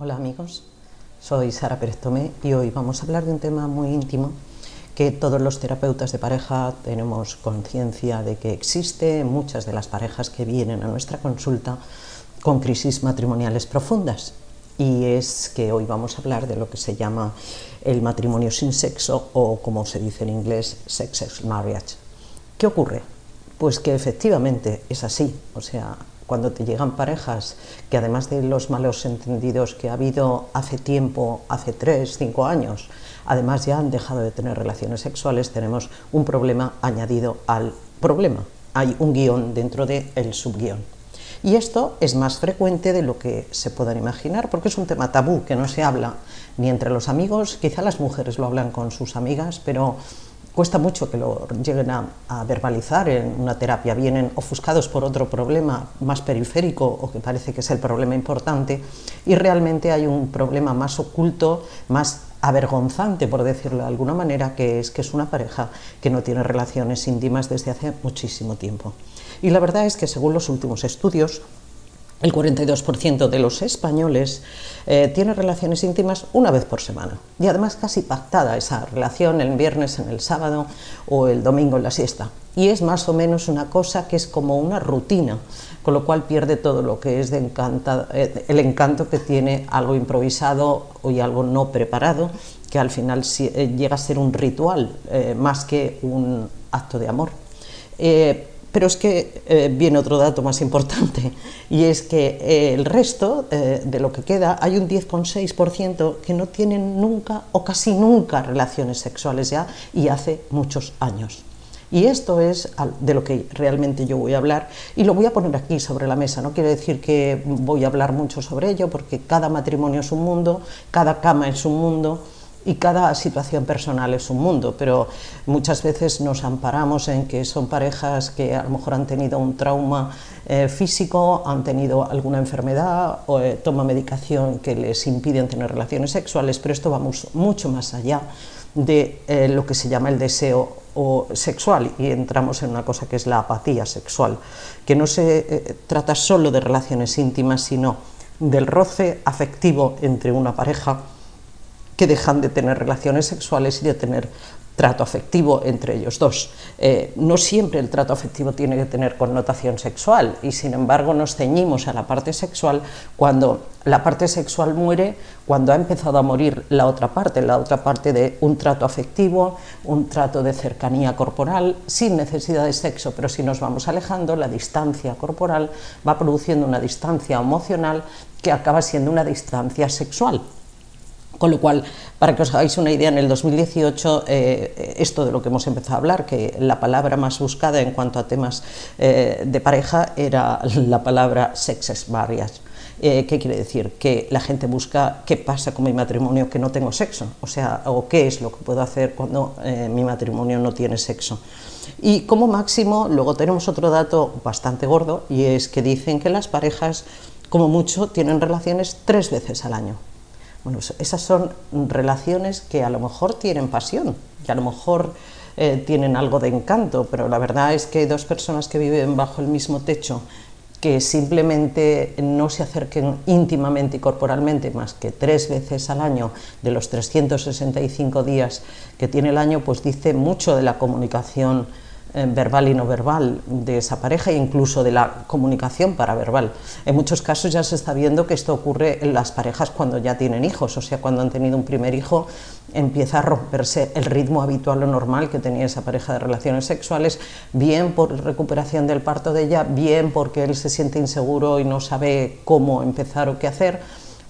Hola amigos, soy Sara Pérez Tomé y hoy vamos a hablar de un tema muy íntimo que todos los terapeutas de pareja tenemos conciencia de que existe muchas de las parejas que vienen a nuestra consulta con crisis matrimoniales profundas y es que hoy vamos a hablar de lo que se llama el matrimonio sin sexo o como se dice en inglés sexless marriage. ¿Qué ocurre? Pues que efectivamente es así, o sea, cuando te llegan parejas que además de los malos entendidos que ha habido hace tiempo, hace tres, cinco años, además ya han dejado de tener relaciones sexuales, tenemos un problema añadido al problema. Hay un guion dentro del el subguión. Y esto es más frecuente de lo que se puedan imaginar, porque es un tema tabú que no se habla ni entre los amigos, quizá las mujeres lo hablan con sus amigas, pero cuesta mucho que lo lleguen a, verbalizar en una terapia, vienen ofuscados por otro problema más periférico o que parece que es el problema importante y realmente hay un problema más oculto, más avergonzante, por decirlo de alguna manera, que es que es una pareja que no tiene relaciones íntimas desde hace muchísimo tiempo. Y la verdad es que según los últimos estudios, el 42% de los españoles eh, tiene relaciones íntimas una vez por semana y además casi pactada esa relación el viernes, en el sábado o el domingo en la siesta. Y es más o menos una cosa que es como una rutina, con lo cual pierde todo lo que es de eh, el encanto que tiene algo improvisado y algo no preparado, que al final eh, llega a ser un ritual más que un acto de amor. Pero es que eh, viene otro dato más importante y es que eh, el resto eh, de lo que queda, hay un 10,6% que no tienen nunca o casi nunca relaciones sexuales ya y hace muchos años. Y esto es de lo que realmente yo voy a hablar y lo voy a poner aquí sobre la mesa. No quiere decir que voy a hablar mucho sobre ello porque cada matrimonio es un mundo, cada cama es un mundo y cada situación personal es un mundo, pero muchas veces nos amparamos en que son parejas que a lo mejor han tenido un trauma eh, físico, han tenido alguna enfermedad o eh, toman medicación que les impiden tener relaciones sexuales, pero esto va mucho más allá de eh, lo que se llama el deseo sexual y entramos en una cosa que es la apatía sexual, que no se trata solo de relaciones íntimas, sino del roce afectivo entre una pareja que dejan de tener relaciones sexuales y de tener trato afectivo entre ellos dos. Eh, no siempre el trato afectivo tiene que tener connotación sexual y sin embargo nos ceñimos a la parte sexual cuando la parte sexual muere, cuando ha empezado a morir la otra parte, la otra parte de un trato afectivo, un trato de cercanía corporal, sin necesidad de sexo, pero si nos vamos alejando, la distancia corporal va produciendo una distancia emocional que acaba siendo una distancia sexual. Con lo cual, para que os hagáis una idea, en el 2018, eh, esto de lo que hemos empezado a hablar, que la palabra más buscada en cuanto a temas eh, de pareja era la palabra sexes varias. Eh, ¿Qué quiere decir? Que la gente busca qué pasa con mi matrimonio que no tengo sexo, o sea, o qué es lo que puedo hacer cuando mi matrimonio no tiene sexo. Y como máximo, luego tenemos otro dato bastante gordo, y es que dicen que las parejas, como mucho, tienen relaciones tres veces al año. Bueno, esas son relaciones que a lo mejor tienen pasión, que a lo mejor eh, tienen algo de encanto, pero la verdad es que dos personas que viven bajo el mismo techo, que simplemente no se acerquen íntimamente y corporalmente más que tres veces al año de los 365 días que tiene el año, pues dice mucho de la comunicación verbal y no verbal de esa pareja e incluso de la comunicación paraverbal. En muchos casos ya se está viendo que esto ocurre en las parejas cuando ya tienen hijos, o sea, cuando han tenido un primer hijo empieza a romperse el ritmo habitual o normal que tenía esa pareja de relaciones sexuales, bien por recuperación del parto de ella, bien porque él se siente inseguro y no sabe cómo empezar o qué hacer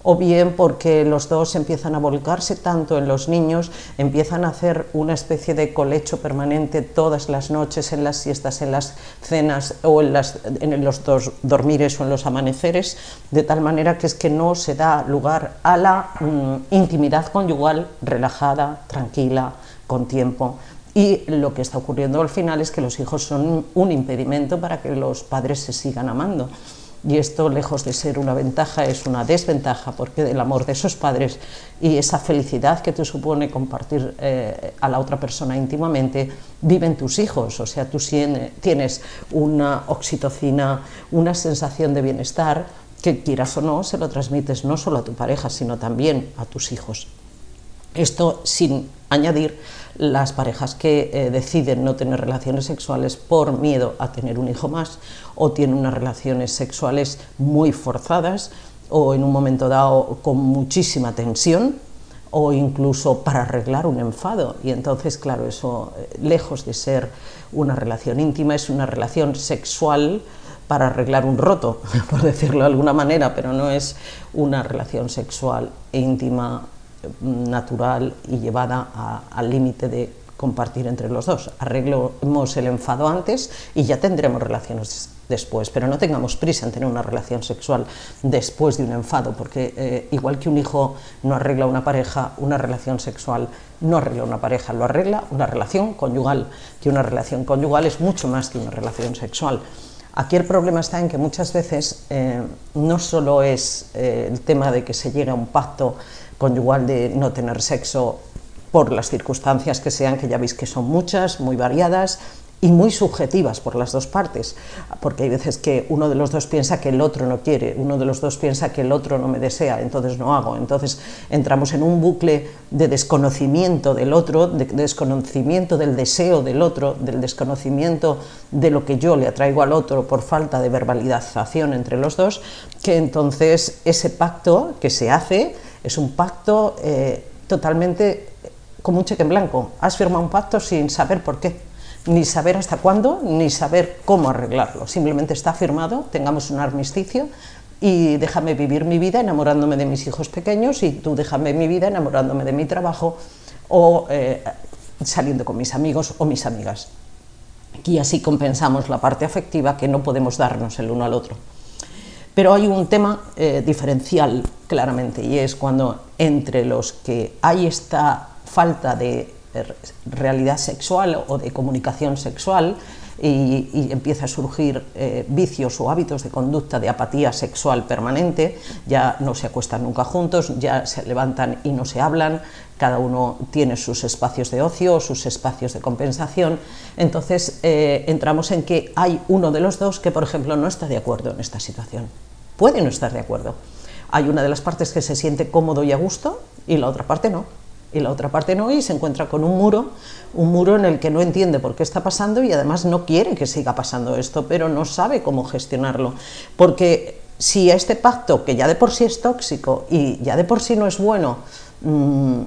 o bien porque los dos empiezan a volcarse tanto en los niños, empiezan a hacer una especie de colecho permanente todas las noches, en las siestas, en las cenas o en, los dos dormires o en los amaneceres, de tal manera que es que no se da lugar a la mm, intimidad conyugal relajada, tranquila, con tiempo. Y lo que está ocurriendo al final es que los hijos son un impedimento para que los padres se sigan amando. Y esto, lejos de ser una ventaja, es una desventaja, porque el amor de esos padres y esa felicidad que te supone compartir eh, a la otra persona íntimamente, viven tus hijos. O sea, tú tienes una oxitocina, una sensación de bienestar, que quieras o no, se lo transmites no solo a tu pareja, sino también a tus hijos. Esto sin añadir las parejas que eh, deciden no tener relaciones sexuales por miedo a tener un hijo más o tienen unas relaciones sexuales muy forzadas o en un momento dado con muchísima tensión o incluso para arreglar un enfado. Y entonces, claro, eso, eh, lejos de ser una relación íntima, es una relación sexual para arreglar un roto, por decirlo de alguna manera, pero no es una relación sexual e íntima, natural y llevada al límite de compartir entre los dos. Arreglemos el enfado antes y ya tendremos relaciones después, pero no tengamos prisa en tener una relación sexual después de un enfado, porque eh, igual que un hijo no arregla una pareja, una relación sexual no arregla una pareja, lo arregla una relación conyugal, que una relación conyugal es mucho más que una relación sexual. Aquí el problema está en que muchas veces eh, no solo es eh, el tema de que se llegue a un pacto conyugal de no tener sexo por las circunstancias que sean, que ya veis que son muchas, muy variadas, y muy subjetivas por las dos partes, porque hay veces que uno de los dos piensa que el otro no quiere, uno de los dos piensa que el otro no me desea, entonces no hago. Entonces entramos en un bucle de desconocimiento del otro, de desconocimiento del deseo del otro, del desconocimiento de lo que yo le atraigo al otro por falta de verbalización entre los dos, que entonces ese pacto que se hace es un pacto eh, totalmente como un cheque en blanco. Has firmado un pacto sin saber por qué ni saber hasta cuándo, ni saber cómo arreglarlo. Simplemente está firmado, tengamos un armisticio y déjame vivir mi vida enamorándome de mis hijos pequeños y tú déjame mi vida enamorándome de mi trabajo o eh, saliendo con mis amigos o mis amigas. Y así compensamos la parte afectiva que no podemos darnos el uno al otro. Pero hay un tema eh, diferencial claramente y es cuando entre los que hay esta falta de realidad sexual o de comunicación sexual y, empieza a surgir eh, vicios o hábitos de conducta de apatía sexual permanente, ya no se acuestan nunca juntos, ya se levantan y no se hablan, cada uno tiene sus espacios de ocio, sus espacios de compensación, entonces eh, entramos en que hay uno de los dos que, por ejemplo, no está de acuerdo en esta situación, puede no estar de acuerdo. Hay una de las partes que se siente cómodo y a gusto y la otra parte no y la otra parte no, y se encuentra con un muro, un muro en el que no entiende por qué está pasando y además no quiere que siga pasando esto, pero no sabe cómo gestionarlo, porque si a este pacto, que ya de por sí es tóxico y ya de por sí no es bueno, mm,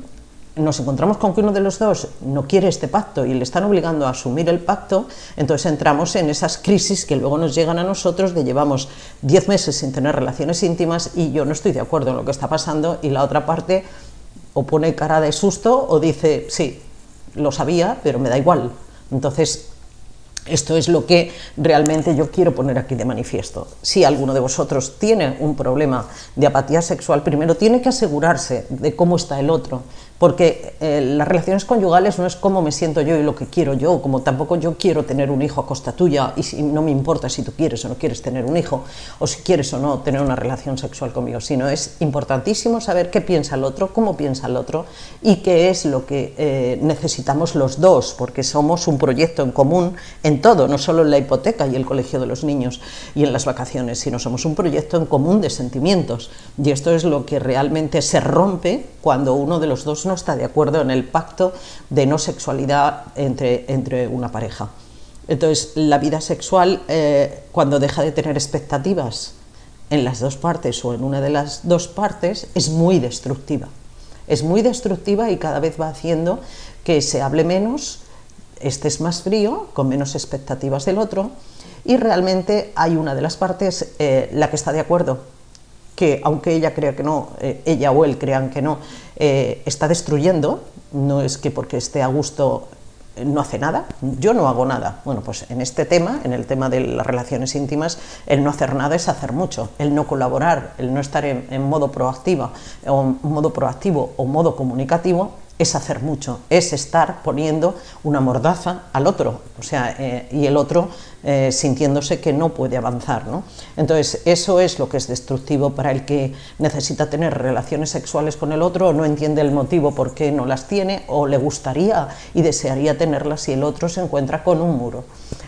nos encontramos con que uno de los dos no quiere este pacto y le están obligando a asumir el pacto, entonces entramos en esas crisis que luego nos llegan a nosotros de llevamos 10 meses sin tener relaciones íntimas y yo no estoy de acuerdo en lo que está pasando y la otra parte o pone cara de susto o dice, sí, lo sabía, pero me da igual. Entonces, esto es lo que realmente yo quiero poner aquí de manifiesto. Si alguno de vosotros tiene un problema de apatía sexual, primero tiene que asegurarse de cómo está el otro, porque eh, las relaciones conyugales no es cómo me siento yo y lo que quiero yo, como tampoco yo quiero tener un hijo a costa tuya y si, no me importa si tú quieres o no quieres tener un hijo, o si quieres o no tener una relación sexual conmigo, sino es importantísimo saber qué piensa el otro, cómo piensa el otro y qué es lo que eh, necesitamos los dos, porque somos un proyecto en común en todo, no solo en la hipoteca y el colegio de los niños y en las vacaciones, sino somos un proyecto en común de sentimientos. Y esto es lo que realmente se rompe cuando uno de los dos no está de acuerdo en el pacto de no sexualidad entre, entre una pareja. Entonces, la vida sexual, eh, cuando deja de tener expectativas en las dos partes o en una de las dos partes, es muy destructiva. Es muy destructiva y cada vez va haciendo que se hable menos, estés más frío, con menos expectativas del otro, y realmente hay una de las partes eh, la que está de acuerdo que aunque ella crea que no, eh, ella o él crean que no, eh, está destruyendo, no es que porque esté a gusto eh, no hace nada, yo no hago nada. Bueno, pues en este tema, en el tema de las relaciones íntimas, el no hacer nada es hacer mucho, el no colaborar, el no estar en, modo proactiva, o modo proactivo o modo comunicativo, es hacer mucho, es estar poniendo una mordaza al otro, o sea, eh, y el otro eh, sintiéndose que no puede avanzar. ¿no? Entonces, eso es lo que es destructivo para el que necesita tener relaciones sexuales con el otro o no entiende el motivo por qué no las tiene o le gustaría y desearía tenerlas si el otro se encuentra con un muro.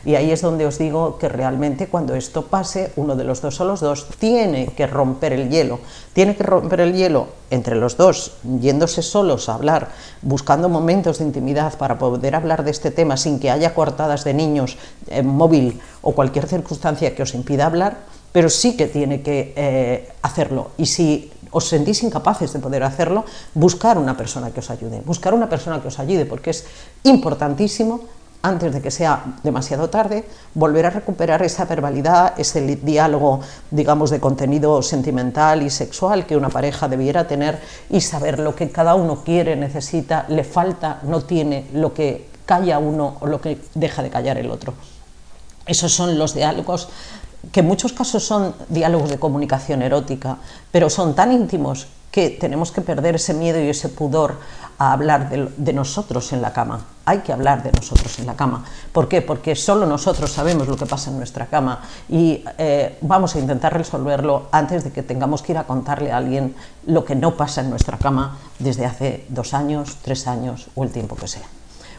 Y ahí es donde os digo que realmente cuando esto pase, uno de los dos o los dos tiene que romper el hielo. Tiene que romper el hielo entre los dos, yéndose solos a hablar, buscando momentos de intimidad para poder hablar de este tema sin que haya coartadas de niños, en móvil o cualquier circunstancia que os impida hablar, pero sí que tiene que eh, hacerlo. Y si os sentís incapaces de poder hacerlo, buscar una persona que os ayude, buscar una persona que os ayude, porque es importantísimo antes de que sea demasiado tarde, volver a recuperar esa verbalidad, ese diálogo, digamos, de contenido sentimental y sexual que una pareja debiera tener y saber lo que cada uno quiere, necesita, le falta, no tiene, lo que calla uno o lo que deja de callar el otro. Esos son los diálogos que en muchos casos son diálogos de comunicación erótica, pero son tan íntimos que tenemos que perder ese miedo y ese pudor a hablar de, nosotros en la cama. Hay que hablar de nosotros en la cama. ¿Por qué? Porque solo nosotros sabemos lo que pasa en nuestra cama y eh, vamos a intentar resolverlo antes de que tengamos que ir a contarle a alguien lo que no pasa en nuestra cama desde hace dos años, tres años o el tiempo que sea.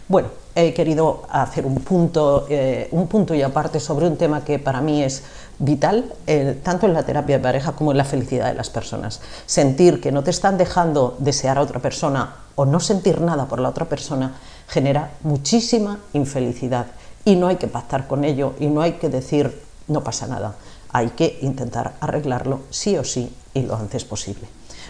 Bueno, he querido hacer un punto, eh, un punto y aparte sobre un tema que para mí es vital, eh, tanto en la terapia de pareja como en la felicidad de las personas. Sentir que no te están dejando desear a otra persona o no sentir nada por la otra persona genera muchísima infelicidad y no hay que pactar con ello y no hay que decir no pasa nada. Hay que intentar arreglarlo sí o sí y lo antes posible.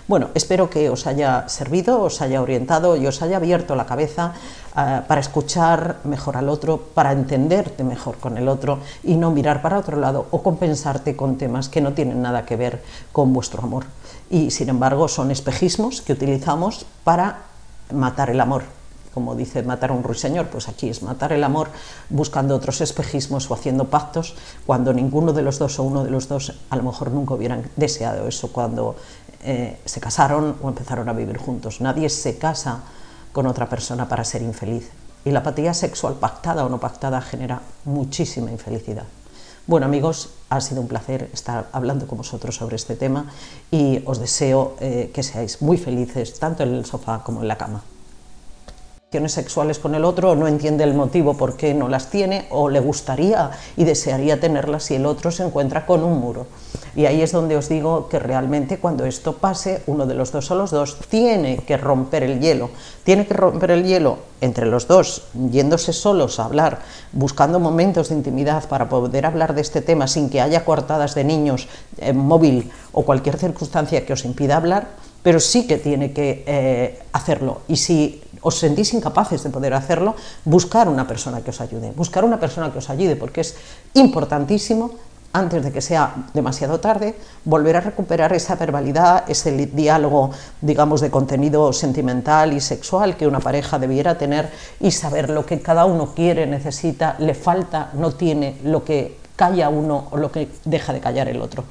Bueno, espero que os haya servido, os haya orientado y os haya abierto la cabeza eh, para escuchar mejor al otro, para entenderte mejor con el otro y no mirar para otro lado o compensarte con temas que no tienen nada que ver con vuestro amor. Y sin embargo son espejismos que utilizamos para matar el amor como dice matar a un ruiseñor, pues aquí es matar el amor buscando otros espejismos o haciendo pactos cuando ninguno de los dos o uno de los dos a lo mejor nunca hubieran deseado eso cuando eh, se casaron o empezaron a vivir juntos. Nadie se casa con otra persona para ser infeliz. Y la apatía sexual pactada o no pactada genera muchísima infelicidad. Bueno amigos, ha sido un placer estar hablando con vosotros sobre este tema y os deseo eh, que seáis muy felices tanto en el sofá como en la cama sexuales con el otro, no entiende el motivo por qué no las tiene o le gustaría y desearía tenerlas si el otro se encuentra con un muro. Y ahí es donde os digo que realmente cuando esto pase, uno de los dos o los dos tiene que romper el hielo. Tiene que romper el hielo entre los dos, yéndose solos a hablar, buscando momentos de intimidad para poder hablar de este tema sin que haya coartadas de niños, en móvil o cualquier circunstancia que os impida hablar, pero sí que tiene que eh, hacerlo. Y si os sentís incapaces de poder hacerlo, buscar una persona que os ayude, buscar una persona que os ayude, porque es importantísimo antes de que sea demasiado tarde, volver a recuperar esa verbalidad, ese diálogo, digamos, de contenido sentimental y sexual que una pareja debiera tener y saber lo que cada uno quiere, necesita, le falta, no tiene, lo que calla uno o lo que deja de callar el otro.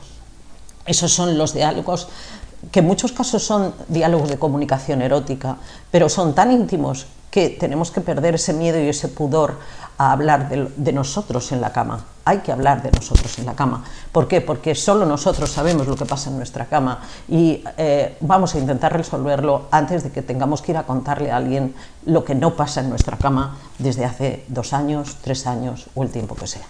Esos son los diálogos que en muchos casos son diálogos de comunicación erótica, pero son tan íntimos que tenemos que perder ese miedo y ese pudor a hablar de, nosotros en la cama. Hay que hablar de nosotros en la cama. ¿Por qué? Porque solo nosotros sabemos lo que pasa en nuestra cama y eh, vamos a intentar resolverlo antes de que tengamos que ir a contarle a alguien lo que no pasa en nuestra cama desde hace dos años, tres años o el tiempo que sea.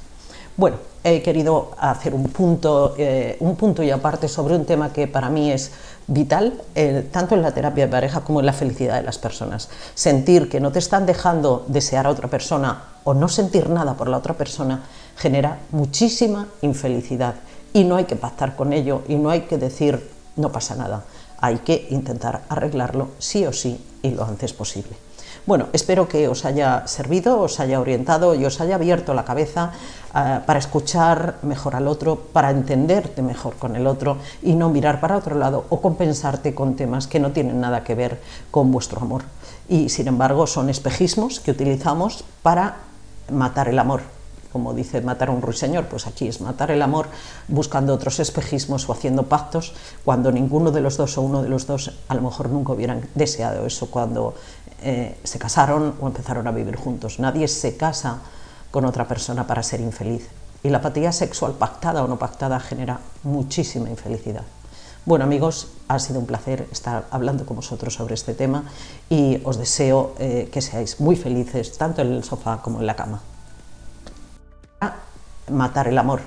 Bueno, he querido hacer un punto, eh, un punto y aparte sobre un tema que para mí es vital, eh, tanto en la terapia de pareja como en la felicidad de las personas. Sentir que no te están dejando desear a otra persona o no sentir nada por la otra persona genera muchísima infelicidad y no hay que pactar con ello y no hay que decir no pasa nada. Hay que intentar arreglarlo sí o sí y lo antes posible. Bueno, espero que os haya servido, os haya orientado y os haya abierto la cabeza eh, para escuchar mejor al otro, para entenderte mejor con el otro y no mirar para otro lado o compensarte con temas que no tienen nada que ver con vuestro amor. Y sin embargo son espejismos que utilizamos para matar el amor como dice matar a un ruiseñor, pues aquí es matar el amor buscando otros espejismos o haciendo pactos cuando ninguno de los dos o uno de los dos a lo mejor nunca hubieran deseado eso cuando eh, se casaron o empezaron a vivir juntos. Nadie se casa con otra persona para ser infeliz. Y la apatía sexual pactada o no pactada genera muchísima infelicidad. Bueno amigos, ha sido un placer estar hablando con vosotros sobre este tema y os deseo eh, que seáis muy felices tanto en el sofá como en la cama. matar el amor